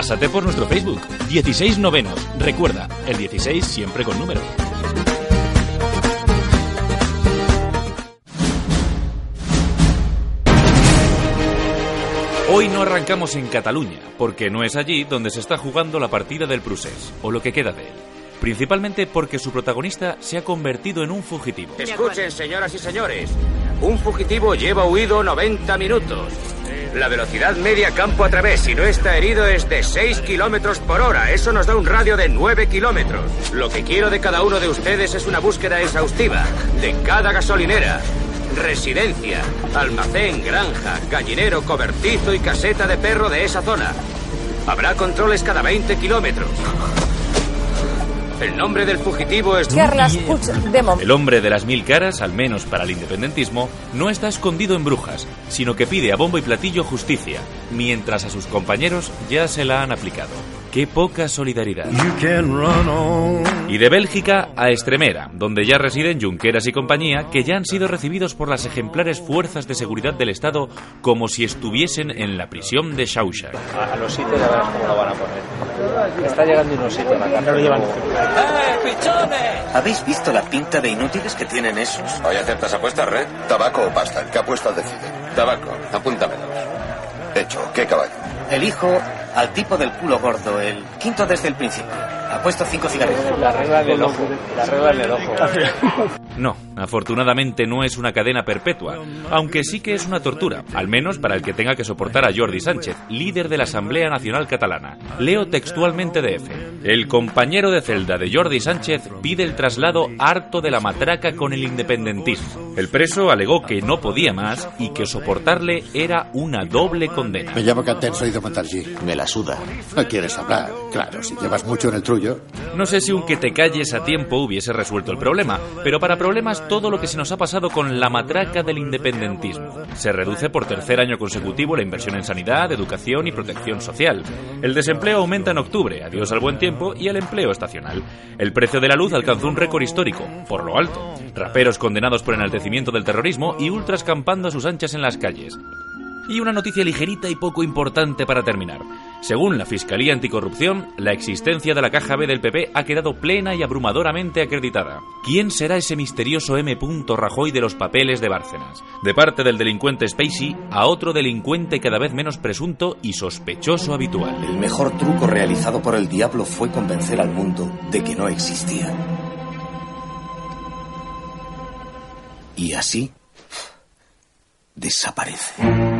Pásate por nuestro Facebook, 16 novenos. Recuerda, el 16 siempre con número. Hoy no arrancamos en Cataluña, porque no es allí donde se está jugando la partida del Prusés, o lo que queda de él. Principalmente porque su protagonista se ha convertido en un fugitivo. Escuchen, señoras y señores. Un fugitivo lleva huido 90 minutos. La velocidad media campo a través, si no está herido, es de 6 kilómetros por hora. Eso nos da un radio de 9 kilómetros. Lo que quiero de cada uno de ustedes es una búsqueda exhaustiva de cada gasolinera, residencia, almacén, granja, gallinero, cobertizo y caseta de perro de esa zona. Habrá controles cada 20 kilómetros. El nombre del fugitivo es... Carles Puigdemont. El hombre de las mil caras, al menos para el independentismo, no está escondido en brujas, sino que pide a bombo y platillo justicia, mientras a sus compañeros ya se la han aplicado. ¡Qué poca solidaridad! Y de Bélgica a Estremera, donde ya residen Junqueras y compañía, que ya han sido recibidos por las ejemplares fuerzas de seguridad del Estado como si estuviesen en la prisión de Shawshank. A, a los sitios ya verás cómo lo van a poner. Está llegando unos sitios a la casa. lo llevan. ¿Habéis visto la pinta de inútiles que tienen esos? ¿Hoy aceptas apuestas, Red? ¿Tabaco o pasta? ¿Qué apuesta decide? Tabaco, apúntamelos. Hecho, ¿qué caballo? Elijo al tipo del culo gordo, el quinto desde el principio. Apuesto cinco cigarrillos. La regla del ojo. La regla del ojo. No, afortunadamente no es una cadena perpetua, aunque sí que es una tortura, al menos para el que tenga que soportar a Jordi Sánchez, líder de la Asamblea Nacional Catalana. Leo textualmente de F. El compañero de celda de Jordi Sánchez pide el traslado harto de la matraca con el independentismo. El preso alegó que no podía más y que soportarle era una doble condena. Me llamo Cantén, soy de Montargí. Me la suda. ¿No quieres hablar? Claro, si llevas mucho en el No sé si un que te calles a tiempo hubiese resuelto el problema, pero para problemas todo lo que se nos ha pasado con la matraca del independentismo. Se reduce por tercer año consecutivo la inversión en sanidad, educación y protección social. El desempleo aumenta en octubre, adiós al buen tiempo y al empleo estacional. El precio de la luz alcanzó un récord histórico, por lo alto. Raperos condenados por enaltecimiento del terrorismo y ultras campando a sus anchas en las calles. Y una noticia ligerita y poco importante para terminar. Según la Fiscalía Anticorrupción, la existencia de la caja B del PP ha quedado plena y abrumadoramente acreditada. ¿Quién será ese misterioso M. Rajoy de los papeles de Bárcenas? De parte del delincuente Spacey a otro delincuente cada vez menos presunto y sospechoso habitual. El mejor truco realizado por el diablo fue convencer al mundo de que no existía. Y así desaparece.